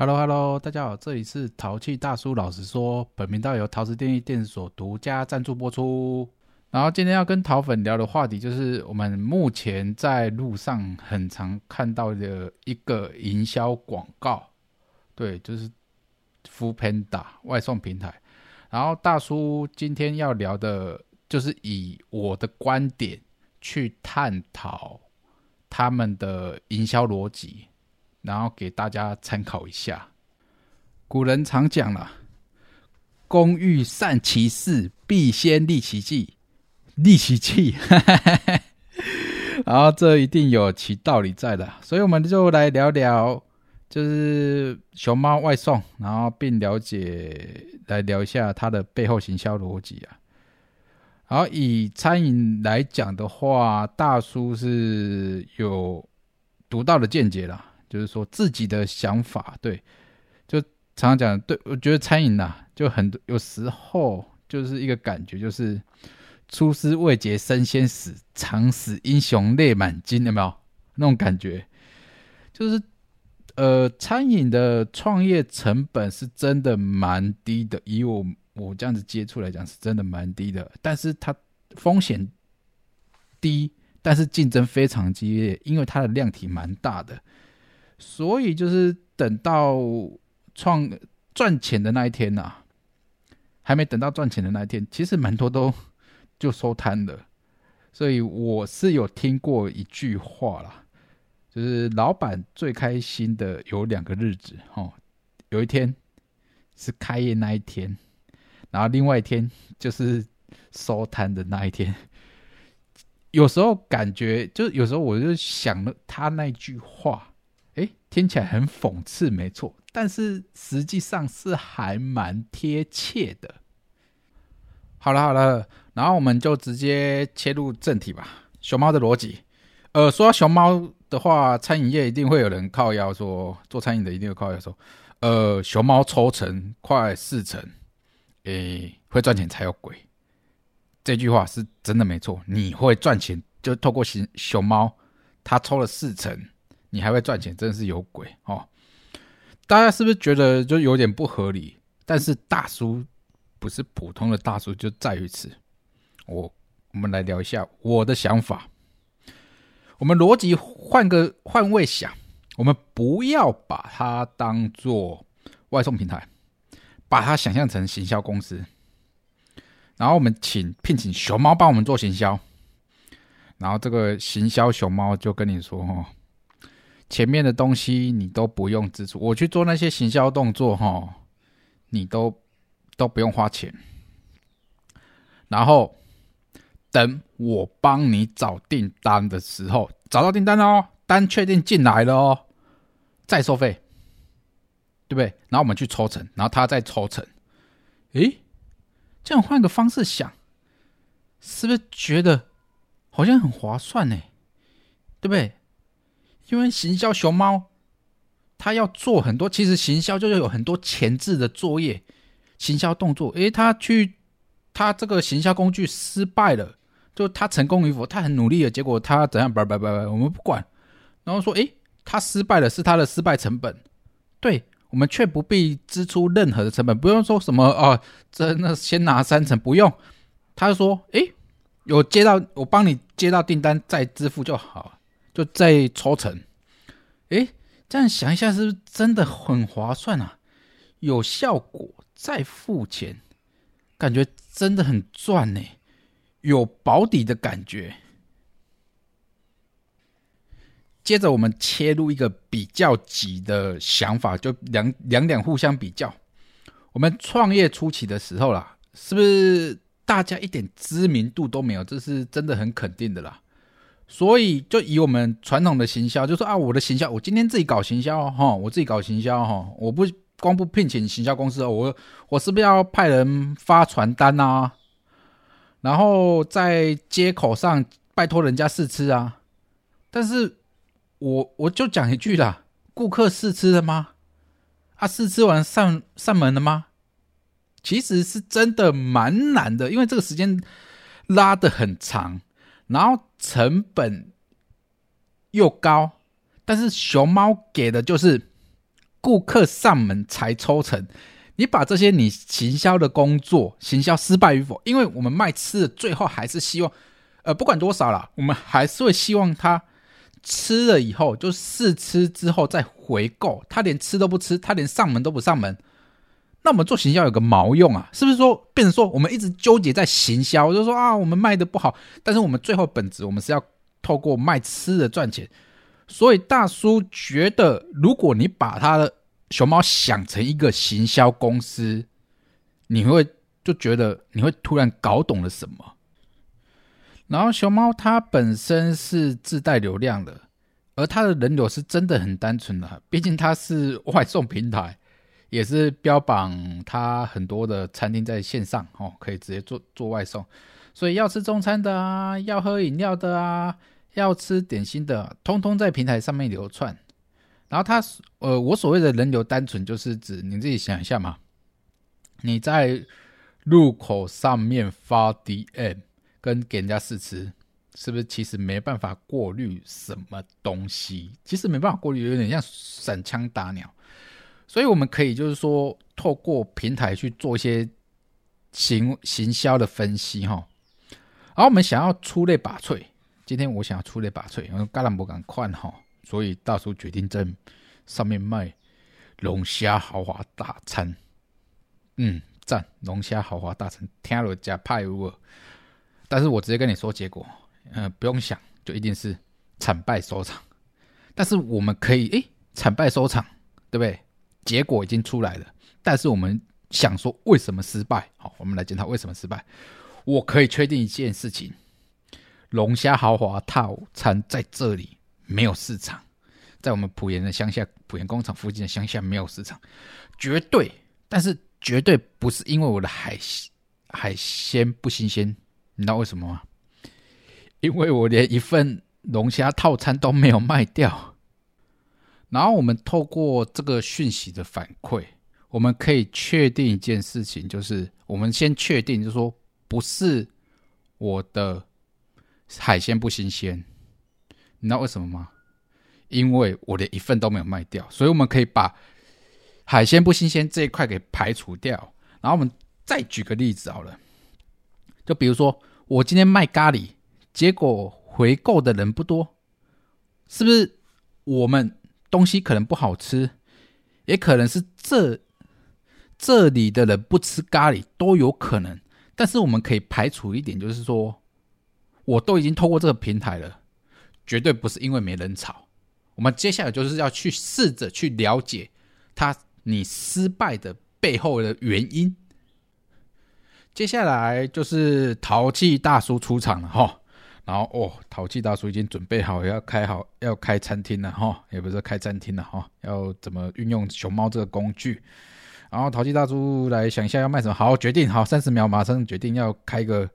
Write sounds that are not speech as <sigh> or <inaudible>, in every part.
Hello Hello，大家好，这里是淘气大叔。老实说，本频道由陶瓷电力电子所独家赞助播出。然后今天要跟淘粉聊的话题，就是我们目前在路上很常看到的一个营销广告，对，就是 Food Panda 外送平台。然后大叔今天要聊的，就是以我的观点去探讨他们的营销逻辑。然后给大家参考一下。古人常讲了：“工欲善其事，必先利其器。”利其器，<laughs> 然后这一定有其道理在的。所以我们就来聊聊，就是熊猫外送，然后并了解来聊一下它的背后行销逻辑啊。然后以餐饮来讲的话，大叔是有独到的见解啦。就是说自己的想法，对，就常常讲，对我觉得餐饮呐，就很多有时候就是一个感觉，就是出师未捷身先死，常使英雄泪满襟，有没有那种感觉？就是呃，餐饮的创业成本是真的蛮低的，以我我这样子接触来讲，是真的蛮低的，但是它风险低，但是竞争非常激烈，因为它的量体蛮大的。所以就是等到创赚钱的那一天呐，还没等到赚钱的那一天，其实蛮多都 <laughs> 就收摊了。所以我是有听过一句话啦，就是老板最开心的有两个日子哦，有一天是开业那一天，然后另外一天就是收摊的那一天。有时候感觉，就有时候我就想了他那句话。哎，听起来很讽刺，没错，但是实际上是还蛮贴切的。好了好了，然后我们就直接切入正题吧。熊猫的逻辑，呃，说到熊猫的话，餐饮业一定会有人靠腰说，做餐饮的一定有靠腰说，呃，熊猫抽成快四成，诶，会赚钱才有鬼。这句话是真的没错，你会赚钱就透过熊熊猫，它抽了四成。你还会赚钱，真的是有鬼哦！大家是不是觉得就有点不合理？但是大叔不是普通的大叔，就在于此。我我们来聊一下我的想法。我们逻辑换个换位想，我们不要把它当做外送平台，把它想象成行销公司。然后我们请聘请熊猫帮我们做行销，然后这个行销熊猫就跟你说：“哦。”前面的东西你都不用支出，我去做那些行销动作哈，你都都不用花钱。然后等我帮你找订单的时候，找到订单哦，单确定进来了哦，再收费，对不对？然后我们去抽成，然后他再抽成。诶，这样换个方式想，是不是觉得好像很划算呢？对不对？因为行销熊猫，他要做很多，其实行销就是有很多前置的作业，行销动作。诶，他去，他这个行销工具失败了，就他成功与否，他很努力的结果，他怎样？拜拜拜拜，我们不管。然后说，诶，他失败了，是他的失败成本，对我们却不必支出任何的成本，不用说什么哦，真的先拿三成，不用。他说，诶，有接到，我帮你接到订单再支付就好。就再抽成，诶，这样想一下，是不是真的很划算啊？有效果再付钱，感觉真的很赚呢，有保底的感觉。接着我们切入一个比较急的想法，就两两两互相比较。我们创业初期的时候啦，是不是大家一点知名度都没有？这是真的很肯定的啦。所以，就以我们传统的行销，就说啊，我的行销，我今天自己搞行销哈，我自己搞行销哈，我不光不聘请行销公司，我我是不是要派人发传单呐？然后在街口上拜托人家试吃啊？但是我我就讲一句啦，顾客试吃了吗？啊，试吃完上上门了吗？其实是真的蛮难的，因为这个时间拉的很长。然后成本又高，但是熊猫给的就是顾客上门才抽成。你把这些你行销的工作，行销失败与否，因为我们卖吃的，最后还是希望，呃，不管多少啦，我们还是会希望他吃了以后，就试吃之后再回购。他连吃都不吃，他连上门都不上门，那我们做行销有个毛用啊？是不是说变成说我们一直纠结在行销，就是说啊，我们卖的不好，但是我们最后本质我们是要透过卖吃的赚钱。所以大叔觉得，如果你把他的熊猫想成一个行销公司，你会就觉得你会突然搞懂了什么。然后熊猫它本身是自带流量的，而它的人流是真的很单纯的，毕竟它是外送平台，也是标榜它很多的餐厅在线上哦，可以直接做做外送。所以要吃中餐的啊，要喝饮料的啊，要吃点心的，通通在平台上面流窜。然后他，呃，我所谓的人流单纯，就是指你自己想一下嘛，你在路口上面发 DM 跟给人家试吃，是不是其实没办法过滤什么东西？其实没办法过滤，有点像散枪打鸟。所以我们可以就是说，透过平台去做一些行行销的分析哈。然后我们想要出类拔萃，今天我想要出类拔萃，因为橄榄不敢快哈。所以大叔决定在上面卖龙虾豪华大餐，嗯，赞龙虾豪华大餐，听了加派乌但是我直接跟你说结果，嗯，不用想，就一定是惨败收场。但是我们可以，诶，惨败收场，对不对？结果已经出来了，但是我们想说为什么失败？好，我们来检讨为什么失败。我可以确定一件事情：龙虾豪华套餐在这里。没有市场，在我们浦盐的乡下，浦盐工厂附近的乡下没有市场，绝对，但是绝对不是因为我的海海鲜不新鲜，你知道为什么吗？因为我连一份龙虾套餐都没有卖掉。然后我们透过这个讯息的反馈，我们可以确定一件事情，就是我们先确定，就是说不是我的海鲜不新鲜。你知道为什么吗？因为我连一份都没有卖掉，所以我们可以把海鲜不新鲜这一块给排除掉。然后我们再举个例子好了，就比如说我今天卖咖喱，结果回购的人不多，是不是？我们东西可能不好吃，也可能是这这里的人不吃咖喱都有可能。但是我们可以排除一点，就是说我都已经透过这个平台了。绝对不是因为没人炒，我们接下来就是要去试着去了解他你失败的背后的原因。接下来就是淘气大叔出场了哈，然后哦，淘气大叔已经准备好要开好要开餐厅了哈，也不是开餐厅了哈，要怎么运用熊猫这个工具？然后淘气大叔来想一下要卖什么，好决定好，三十秒马上决定要开个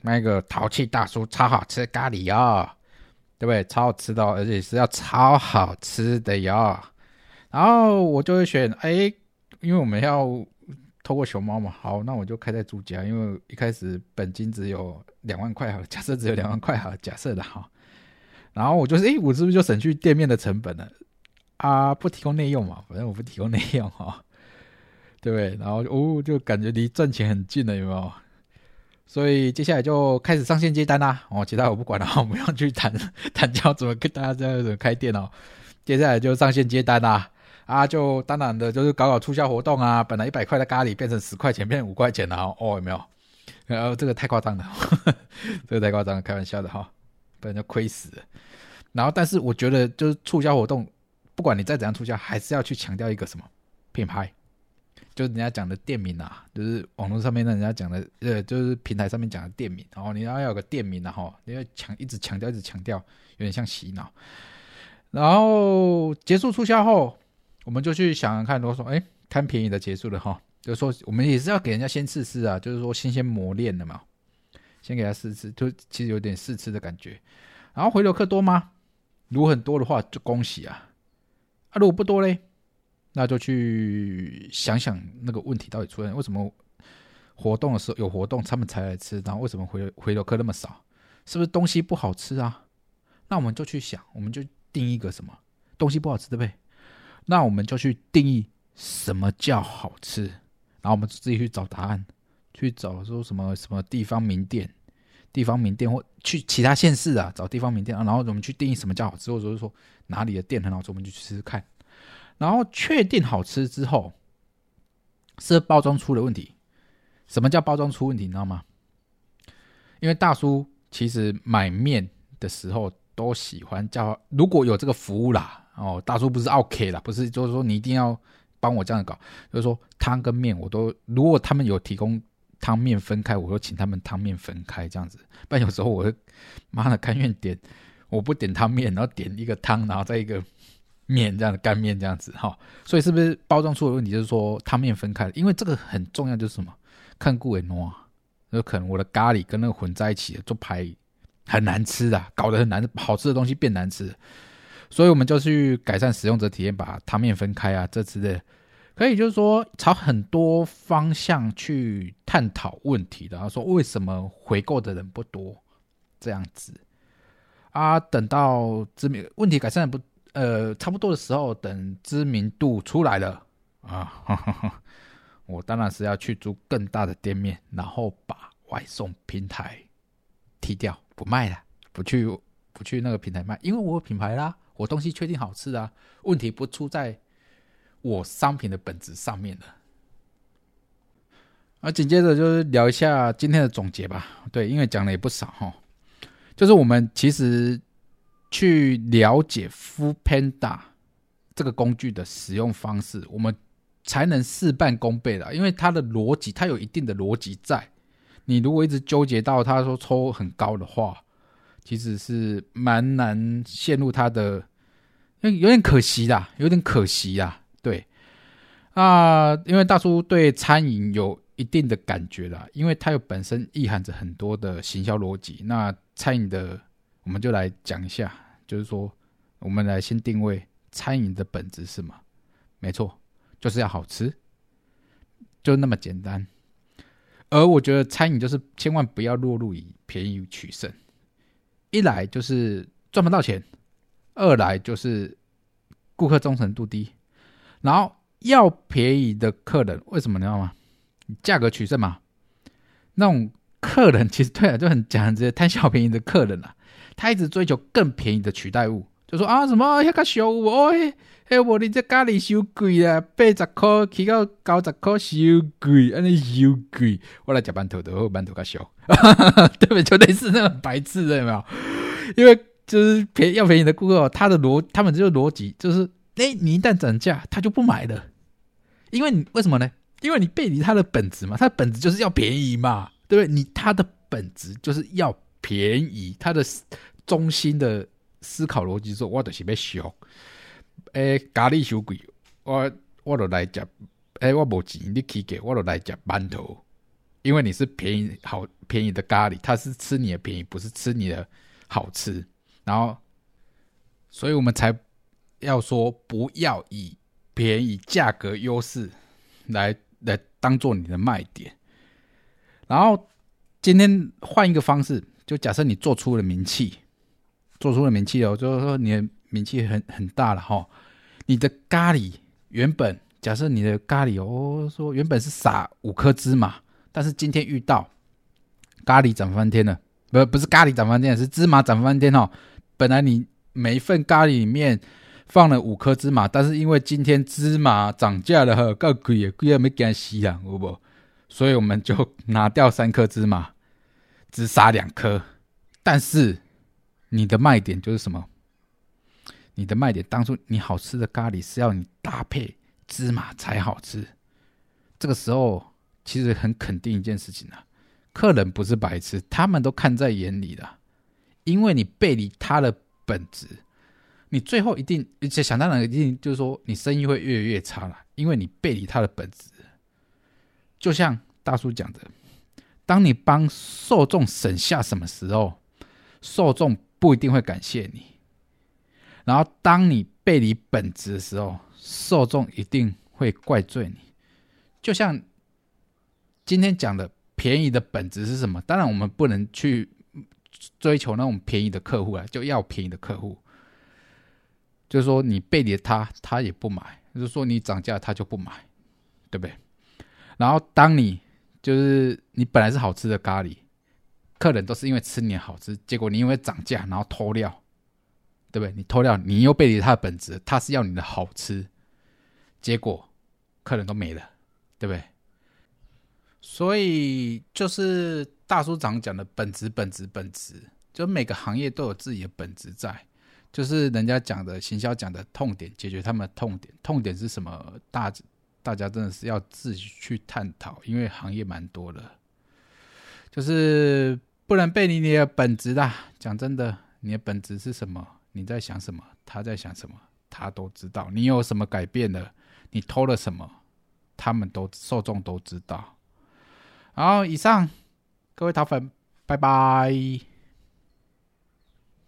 卖个淘气大叔超好吃咖喱啊！对不对？超好吃的，而且是要超好吃的哟。然后我就会选，哎，因为我们要透过熊猫嘛，好，那我就开在朱家，因为一开始本金只有两万块，好，假设只有两万块，好，假设的哈。然后我就是，哎，我是不是就省去店面的成本了？啊，不提供内用嘛，反正我不提供内用哈，对不对？然后哦，就感觉离赚钱很近了，有没有？所以接下来就开始上线接单啦，哦，其他我不管了，我们要去谈谈 <laughs> 教怎么跟大家这样子开店哦。接下来就上线接单啦，啊就当然的就是搞搞促销活动啊，本来一百块的咖喱变成十块钱，变成五块钱了哦，有没有？然后这个太夸张了，<laughs> 这个太夸张了，开玩笑的哈，不然就亏死了。然后，但是我觉得就是促销活动，不管你再怎样促销，还是要去强调一个什么品牌。就是人家讲的店名啊，就是网络上面人家讲的，呃，就是平台上面讲的店名，然后你要要有个店名然后你要强一直强调，一直强调，有点像洗脑。然后结束促销后，我们就去想想看，如果说，哎，贪便宜的结束了哈，就是说我们也是要给人家先试吃啊，就是说先先磨练的嘛，先给他试吃，就其实有点试吃的感觉。然后回流客多吗？如果很多的话，就恭喜啊，啊，如果不多嘞？那就去想想那个问题到底出现为什么活动的时候有活动他们才来吃，然后为什么回回流客那么少？是不是东西不好吃啊？那我们就去想，我们就定一个什么东西不好吃对不对？那我们就去定义什么叫好吃，然后我们自己去找答案，去找说什么什么地方名店，地方名店或去其他县市啊找地方名店，然后我们去定义什么叫好吃，或者是说哪里的店很好吃，我们就去试试看。然后确定好吃之后，是包装出了问题。什么叫包装出问题？你知道吗？因为大叔其实买面的时候都喜欢叫，如果有这个服务啦，哦，大叔不是 OK 啦，不是，就是说你一定要帮我这样搞，就是说汤跟面我都，如果他们有提供汤面分开，我就请他们汤面分开这样子。不然有时候我会妈的甘愿点，我不点汤面，然后点一个汤，然后再一个面这样的干面这样子哈。所以是不是包装出的问题？就是说汤面分开，因为这个很重要，就是什么？看顾人喏。有可能我的咖喱跟那个混在一起，做排很难吃的，搞得很难，好吃的东西变难吃。所以我们就去改善使用者体验，把汤面分开啊，这之类，可以就是说朝很多方向去探讨问题的。说为什么回购的人不多这样子啊？等到知名问题改善不呃差不多的时候，等知名度出来了啊。<laughs> 我当然是要去租更大的店面，然后把外送平台踢掉，不卖了，不去不去那个平台卖，因为我有品牌啦，我东西确定好吃啊，问题不出在我商品的本质上面了。啊，紧接着就是聊一下今天的总结吧。对，因为讲了也不少哈，就是我们其实去了解 f o o Panda 这个工具的使用方式，我们。才能事半功倍的，因为它的逻辑，它有一定的逻辑在。你如果一直纠结到他说抽很高的话，其实是蛮难陷入他的，因为有点可惜啦，有点可惜啦。对啊，因为大叔对餐饮有一定的感觉啦，因为它有本身意含着很多的行销逻辑。那餐饮的，我们就来讲一下，就是说，我们来先定位餐饮的本质是什么？没错。就是要好吃，就那么简单。而我觉得餐饮就是千万不要落入以便宜取胜，一来就是赚不到钱，二来就是顾客忠诚度低。然后要便宜的客人，为什么你知道吗？价格取胜嘛。那种客人其实对啊，就很讲这些贪小便宜的客人啊，他一直追求更便宜的取代物，就说啊什么那个小物哦。哎，我你这咖喱收贵啊，八十块起到九十块收贵，安尼收贵。我来夹馒头的，我馒头较小，<laughs> 对不对？就类似那种白痴的，有没有？因为就是便要便宜的顾客，他的逻他们这个逻辑就是，哎，你一旦涨价，他就不买了。因为你为什么呢？因为你背离他的本质嘛，他的本质就是要便宜嘛，对不对？你他的本质就是要便宜，他的中心的思考逻辑说，我就是要小。诶，咖喱小贵，我我都来食。诶，我无钱，你起价，我都来食馒头。因为你是便宜好便宜的咖喱，他是吃你的便宜，不是吃你的好吃。然后，所以我们才要说不要以便宜价格优势来来当做你的卖点。然后今天换一个方式，就假设你做出了名气，做出了名气哦，就是说你的。名气很很大了哈，你的咖喱原本假设你的咖喱哦说原本是撒五颗芝麻，但是今天遇到咖喱涨翻天了，不不是咖喱涨翻天，是芝麻涨翻天哦。本来你每一份咖喱里面放了五颗芝麻，但是因为今天芝麻涨价了哈，够贵也贵没给吸啊，好不？所以我们就拿掉三颗芝麻，只撒两颗。但 <laughs> 是你的卖点就是什么？你的卖点，当初你好吃的咖喱是要你搭配芝麻才好吃。这个时候，其实很肯定一件事情啊，客人不是白痴，他们都看在眼里的。因为你背离他的本质，你最后一定，而且想当然一定就是说，你生意会越来越差了，因为你背离他的本质。就像大叔讲的，当你帮受众省下什么时候，受众不一定会感谢你。然后，当你背离本质的时候，受众一定会怪罪你。就像今天讲的，便宜的本质是什么？当然，我们不能去追求那种便宜的客户啊，就要便宜的客户。就是说你背离他，他也不买；就是说你涨价，他就不买，对不对？然后当你就是你本来是好吃的咖喱，客人都是因为吃你好吃，结果你因为涨价然后偷料，对不对？你偷料，你又背离他的本质，他是要你的好吃，结果客人都没了，对不对？所以就是大叔长讲的本质，本质，本质，就每个行业都有自己的本质在，就是人家讲的行销讲的痛点，解决他们的痛点，痛点是什么？大大家真的是要自己去探讨，因为行业蛮多的，就是不能背离你的本质啦。讲真的，你的本质是什么？你在想什么？他在想什么？他都知道。你有什么改变了？你偷了什么？他们都受众都知道。好，以上各位桃粉，拜拜。